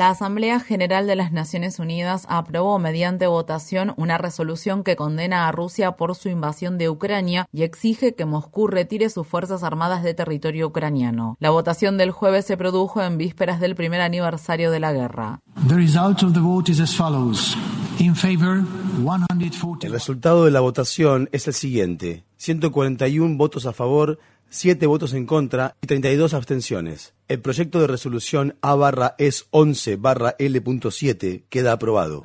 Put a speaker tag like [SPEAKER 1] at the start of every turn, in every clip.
[SPEAKER 1] La Asamblea General de las Naciones Unidas aprobó mediante votación una resolución que condena a Rusia por su invasión de Ucrania y exige que Moscú retire sus fuerzas armadas de territorio ucraniano. La votación del jueves se produjo en vísperas del primer aniversario de la guerra.
[SPEAKER 2] El resultado de la votación es el siguiente: 141 votos a favor, 7 votos en contra y 32 abstenciones. El proyecto de resolución A barra es 11 barra L.7 queda aprobado.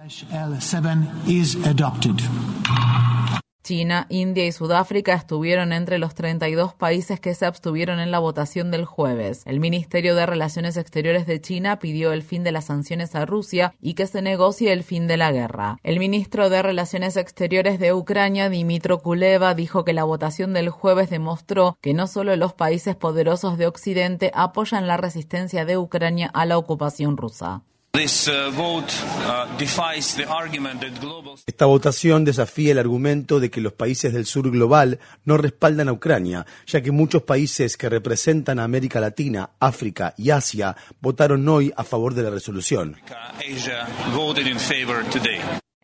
[SPEAKER 1] China, India y Sudáfrica estuvieron entre los 32 países que se abstuvieron en la votación del jueves. El Ministerio de Relaciones Exteriores de China pidió el fin de las sanciones a Rusia y que se negocie el fin de la guerra. El ministro de Relaciones Exteriores de Ucrania, Dimitro Kuleva, dijo que la votación del jueves demostró que no solo los países poderosos de Occidente apoyan la resistencia de Ucrania a la ocupación rusa.
[SPEAKER 2] Uh, uh, Esta votación desafía el argumento de que los países del sur global no respaldan a Ucrania, ya que muchos países que representan a América Latina, África y Asia votaron hoy a favor de la resolución.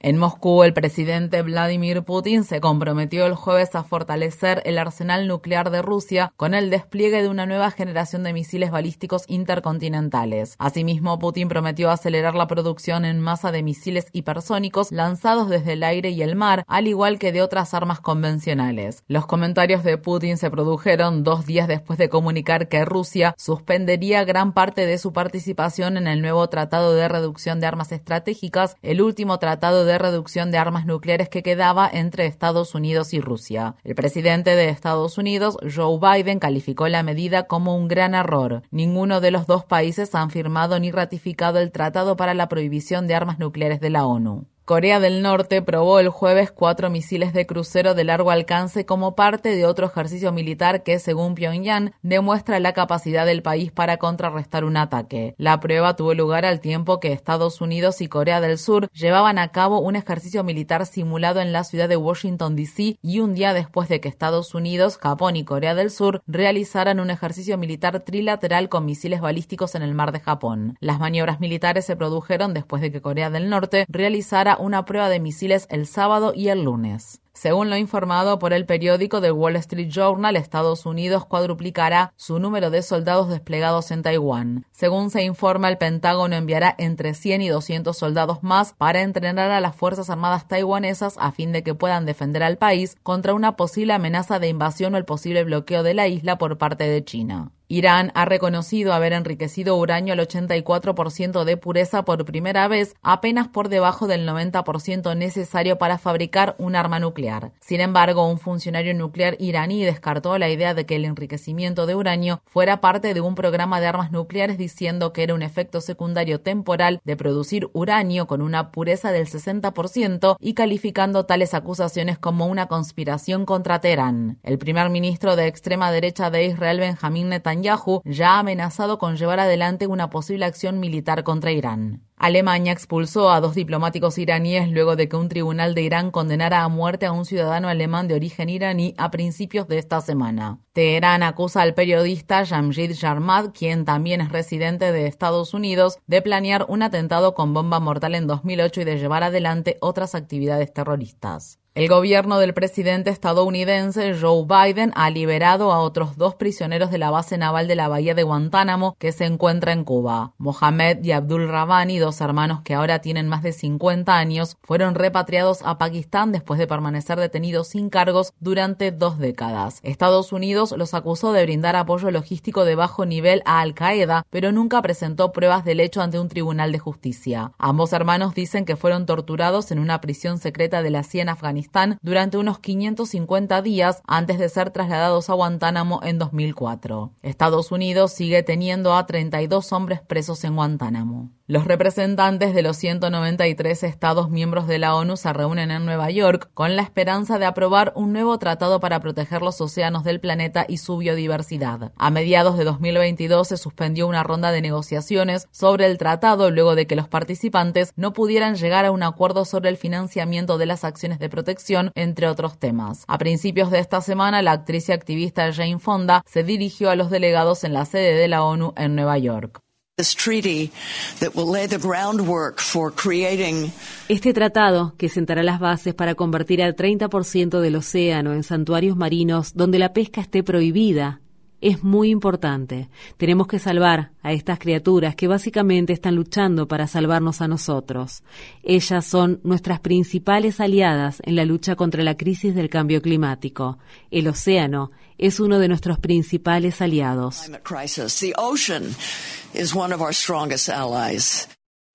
[SPEAKER 1] En Moscú, el presidente Vladimir Putin se comprometió el jueves a fortalecer el arsenal nuclear de Rusia con el despliegue de una nueva generación de misiles balísticos intercontinentales. Asimismo, Putin prometió acelerar la producción en masa de misiles hipersónicos lanzados desde el aire y el mar, al igual que de otras armas convencionales. Los comentarios de Putin se produjeron dos días después de comunicar que Rusia suspendería gran parte de su participación en el nuevo Tratado de Reducción de Armas Estratégicas, el último tratado de de reducción de armas nucleares que quedaba entre Estados Unidos y Rusia. El presidente de Estados Unidos, Joe Biden, calificó la medida como un gran error. Ninguno de los dos países han firmado ni ratificado el Tratado para la Prohibición de Armas Nucleares de la ONU. Corea del Norte probó el jueves cuatro misiles de crucero de largo alcance como parte de otro ejercicio militar que, según Pyongyang, demuestra la capacidad del país para contrarrestar un ataque. La prueba tuvo lugar al tiempo que Estados Unidos y Corea del Sur llevaban a cabo un ejercicio militar simulado en la ciudad de Washington, D.C. y un día después de que Estados Unidos, Japón y Corea del Sur realizaran un ejercicio militar trilateral con misiles balísticos en el mar de Japón. Las maniobras militares se produjeron después de que Corea del Norte realizara una prueba de misiles el sábado y el lunes. Según lo informado por el periódico The Wall Street Journal, Estados Unidos cuadruplicará su número de soldados desplegados en Taiwán. Según se informa, el Pentágono enviará entre 100 y 200 soldados más para entrenar a las Fuerzas Armadas taiwanesas a fin de que puedan defender al país contra una posible amenaza de invasión o el posible bloqueo de la isla por parte de China. Irán ha reconocido haber enriquecido uranio al 84% de pureza por primera vez, apenas por debajo del 90% necesario para fabricar un arma nuclear. Sin embargo, un funcionario nuclear iraní descartó la idea de que el enriquecimiento de uranio fuera parte de un programa de armas nucleares diciendo que era un efecto secundario temporal de producir uranio con una pureza del 60% y calificando tales acusaciones como una conspiración contra Teherán. El primer ministro de extrema derecha de Israel, Benjamín Netanyahu, Netanyahu ya ha amenazado con llevar adelante una posible acción militar contra Irán. Alemania expulsó a dos diplomáticos iraníes luego de que un tribunal de Irán condenara a muerte a un ciudadano alemán de origen iraní a principios de esta semana. Teherán acusa al periodista Jamshid Jarmad, quien también es residente de Estados Unidos, de planear un atentado con bomba mortal en 2008 y de llevar adelante otras actividades terroristas. El gobierno del presidente estadounidense Joe Biden ha liberado a otros dos prisioneros de la base naval de la bahía de Guantánamo que se encuentra en Cuba. Mohamed y Abdul Rabani, dos hermanos que ahora tienen más de 50 años, fueron repatriados a Pakistán después de permanecer detenidos sin cargos durante dos décadas. Estados Unidos los acusó de brindar apoyo logístico de bajo nivel a Al Qaeda, pero nunca presentó pruebas del hecho ante un tribunal de justicia. Ambos hermanos dicen que fueron torturados en una prisión secreta de la CIA en Afganistán durante unos 550 días antes de ser trasladados a Guantánamo en 2004. Estados Unidos sigue teniendo a 32 hombres presos en Guantánamo. Los representantes de los 193 Estados miembros de la ONU se reúnen en Nueva York con la esperanza de aprobar un nuevo tratado para proteger los océanos del planeta y su biodiversidad. A mediados de 2022 se suspendió una ronda de negociaciones sobre el tratado luego de que los participantes no pudieran llegar a un acuerdo sobre el financiamiento de las acciones de protección, entre otros temas. A principios de esta semana, la actriz y activista Jane Fonda se dirigió a los delegados en la sede de la ONU en Nueva York.
[SPEAKER 3] Este tratado, que sentará las bases para convertir al 30% del océano en santuarios marinos donde la pesca esté prohibida, es muy importante. Tenemos que salvar a estas criaturas que básicamente están luchando para salvarnos a nosotros. Ellas son nuestras principales aliadas en la lucha contra la crisis del cambio climático. El océano es uno de nuestros principales aliados.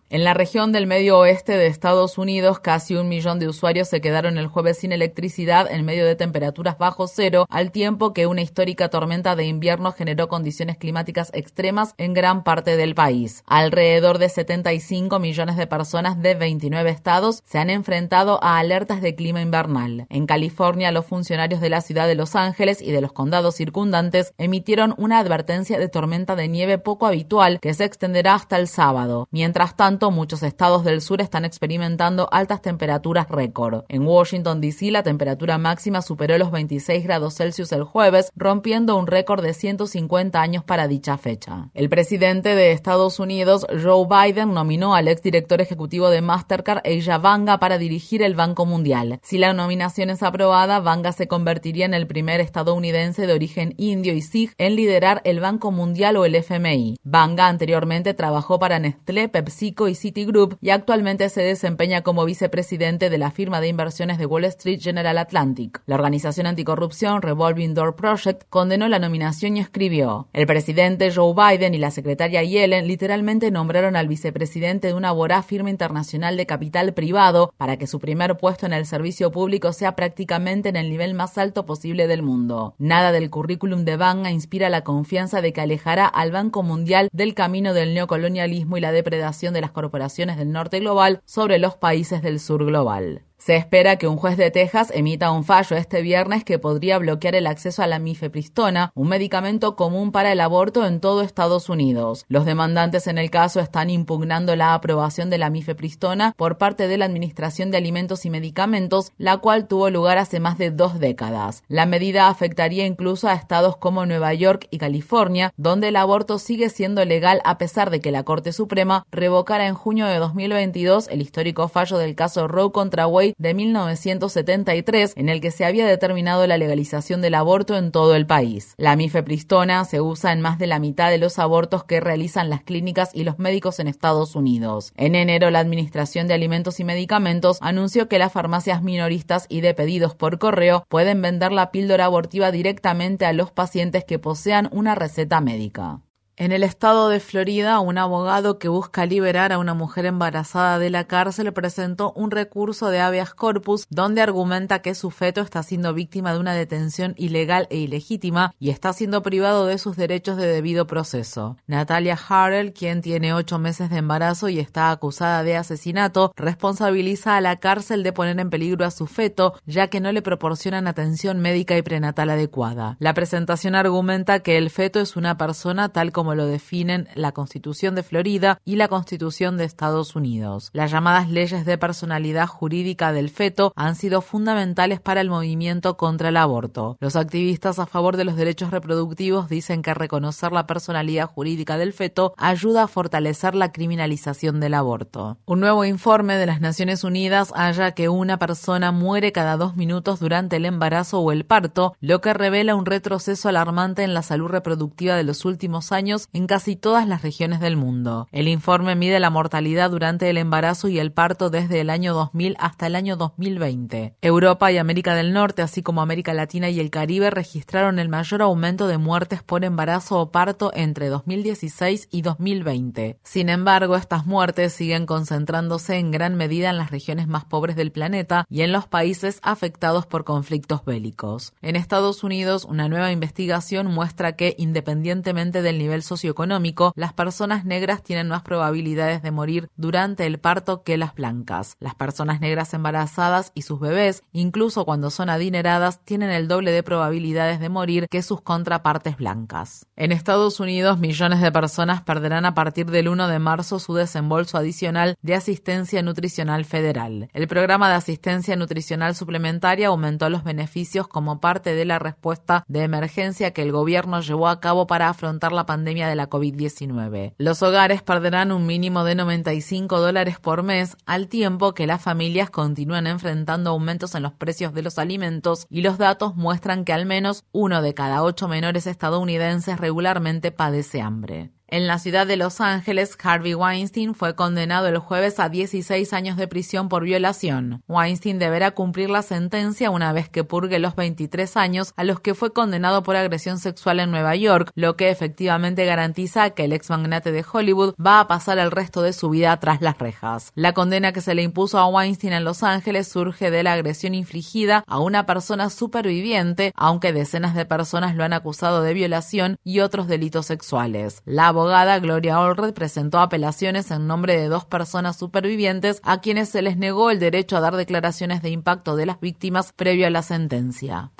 [SPEAKER 1] En la región del medio oeste de Estados Unidos, casi un millón de usuarios se quedaron el jueves sin electricidad en medio de temperaturas bajo cero, al tiempo que una histórica tormenta de invierno generó condiciones climáticas extremas en gran parte del país. Alrededor de 75 millones de personas de 29 estados se han enfrentado a alertas de clima invernal. En California, los funcionarios de la ciudad de Los Ángeles y de los condados circundantes emitieron una advertencia de tormenta de nieve poco habitual que se extenderá hasta el sábado. Mientras tanto, muchos estados del sur están experimentando altas temperaturas récord. En Washington, D.C., la temperatura máxima superó los 26 grados Celsius el jueves, rompiendo un récord de 150 años para dicha fecha. El presidente de Estados Unidos, Joe Biden, nominó al exdirector ejecutivo de Mastercard, Asia Vanga, para dirigir el Banco Mundial. Si la nominación es aprobada, Vanga se convertiría en el primer estadounidense de origen indio y sikh en liderar el Banco Mundial o el FMI. Vanga anteriormente trabajó para Nestlé, PepsiCo y Citigroup y actualmente se desempeña como vicepresidente de la firma de inversiones de Wall Street General Atlantic. La organización anticorrupción Revolving Door Project condenó la nominación y escribió: El presidente Joe Biden y la secretaria Yellen literalmente nombraron al vicepresidente de una voraz firma internacional de capital privado para que su primer puesto en el servicio público sea prácticamente en el nivel más alto posible del mundo. Nada del currículum de Banga inspira la confianza de que alejará al Banco Mundial del camino del neocolonialismo y la depredación de las corporaciones del norte global sobre los países del sur global. Se espera que un juez de Texas emita un fallo este viernes que podría bloquear el acceso a la mifepristona, un medicamento común para el aborto en todo Estados Unidos. Los demandantes en el caso están impugnando la aprobación de la mifepristona por parte de la Administración de Alimentos y Medicamentos, la cual tuvo lugar hace más de dos décadas. La medida afectaría incluso a estados como Nueva York y California, donde el aborto sigue siendo legal a pesar de que la Corte Suprema revocara en junio de 2022 el histórico fallo del caso Roe contra Wade de 1973 en el que se había determinado la legalización del aborto en todo el país. La mifepristona se usa en más de la mitad de los abortos que realizan las clínicas y los médicos en Estados Unidos. En enero, la Administración de Alimentos y Medicamentos anunció que las farmacias minoristas y de pedidos por correo pueden vender la píldora abortiva directamente a los pacientes que posean una receta médica. En el estado de Florida, un abogado que busca liberar a una mujer embarazada de la cárcel presentó un recurso de habeas corpus donde argumenta que su feto está siendo víctima de una detención ilegal e ilegítima y está siendo privado de sus derechos de debido proceso. Natalia Harrell, quien tiene ocho meses de embarazo y está acusada de asesinato, responsabiliza a la cárcel de poner en peligro a su feto, ya que no le proporcionan atención médica y prenatal adecuada. La presentación argumenta que el feto es una persona tal como como lo definen la Constitución de Florida y la Constitución de Estados Unidos. Las llamadas leyes de personalidad jurídica del feto han sido fundamentales para el movimiento contra el aborto. Los activistas a favor de los derechos reproductivos dicen que reconocer la personalidad jurídica del feto ayuda a fortalecer la criminalización del aborto. Un nuevo informe de las Naciones Unidas halla que una persona muere cada dos minutos durante el embarazo o el parto, lo que revela un retroceso alarmante en la salud reproductiva de los últimos años en casi todas las regiones del mundo. El informe mide la mortalidad durante el embarazo y el parto desde el año 2000 hasta el año 2020. Europa y América del Norte, así como América Latina y el Caribe, registraron el mayor aumento de muertes por embarazo o parto entre 2016 y 2020. Sin embargo, estas muertes siguen concentrándose en gran medida en las regiones más pobres del planeta y en los países afectados por conflictos bélicos. En Estados Unidos, una nueva investigación muestra que, independientemente del nivel socioeconómico, las personas negras tienen más probabilidades de morir durante el parto que las blancas. Las personas negras embarazadas y sus bebés, incluso cuando son adineradas, tienen el doble de probabilidades de morir que sus contrapartes blancas. En Estados Unidos, millones de personas perderán a partir del 1 de marzo su desembolso adicional de asistencia nutricional federal. El programa de asistencia nutricional suplementaria aumentó los beneficios como parte de la respuesta de emergencia que el gobierno llevó a cabo para afrontar la pandemia de la COVID-19. Los hogares perderán un mínimo de 95 dólares por mes, al tiempo que las familias continúan enfrentando aumentos en los precios de los alimentos y los datos muestran que al menos uno de cada ocho menores estadounidenses regularmente padece hambre. En la ciudad de Los Ángeles, Harvey Weinstein fue condenado el jueves a 16 años de prisión por violación. Weinstein deberá cumplir la sentencia una vez que purgue los 23 años a los que fue condenado por agresión sexual en Nueva York, lo que efectivamente garantiza que el ex magnate de Hollywood va a pasar el resto de su vida tras las rejas. La condena que se le impuso a Weinstein en Los Ángeles surge de la agresión infligida a una persona superviviente, aunque decenas de personas lo han acusado de violación y otros delitos sexuales. La abogada Gloria Allred presentó apelaciones en nombre de dos personas supervivientes a quienes se les negó el derecho a dar declaraciones de impacto de las víctimas previo a la sentencia.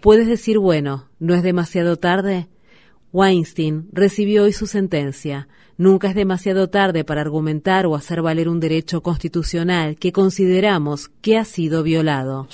[SPEAKER 3] Puedes decir, bueno, ¿no es demasiado tarde? Weinstein recibió hoy su sentencia. Nunca es demasiado tarde para argumentar o hacer valer un derecho constitucional que consideramos que ha sido violado.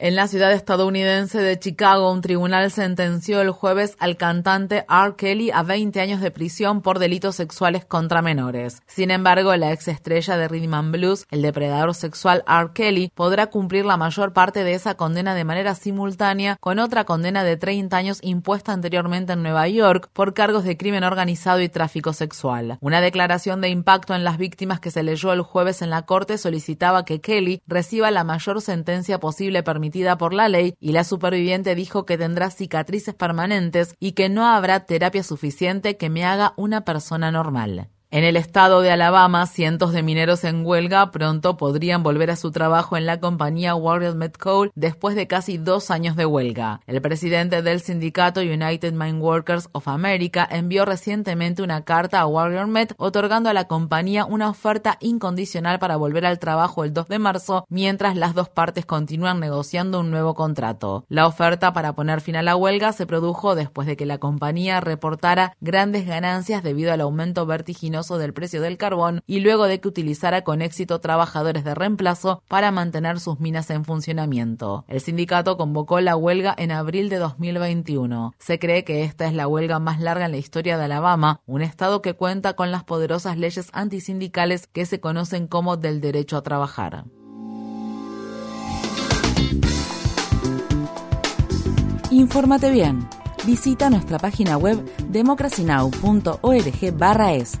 [SPEAKER 1] En la ciudad estadounidense de Chicago, un tribunal sentenció el jueves al cantante R. Kelly a 20 años de prisión por delitos sexuales contra menores. Sin embargo, la ex estrella de Rhythm and Blues, el depredador sexual R. Kelly, podrá cumplir la mayor parte de esa condena de manera simultánea con otra condena de 30 años impuesta anteriormente en Nueva York por cargos de crimen organizado y tráfico sexual. Una declaración de impacto en las víctimas que se leyó el jueves en la corte solicitaba que Kelly reciba la mayor sentencia posible permitida por la ley y la superviviente dijo que tendrá cicatrices permanentes y que no habrá terapia suficiente que me haga una persona normal. En el estado de Alabama, cientos de mineros en huelga pronto podrían volver a su trabajo en la compañía Warrior Met Coal después de casi dos años de huelga. El presidente del sindicato United Mine Workers of America envió recientemente una carta a Warrior Met otorgando a la compañía una oferta incondicional para volver al trabajo el 2 de marzo mientras las dos partes continúan negociando un nuevo contrato. La oferta para poner fin a la huelga se produjo después de que la compañía reportara grandes ganancias debido al aumento vertiginoso del precio del carbón y luego de que utilizara con éxito trabajadores de reemplazo para mantener sus minas en funcionamiento. El sindicato convocó la huelga en abril de 2021. Se cree que esta es la huelga más larga en la historia de Alabama, un estado que cuenta con las poderosas leyes antisindicales que se conocen como del derecho a trabajar.
[SPEAKER 4] Infórmate bien. Visita nuestra página web democracynow.org/es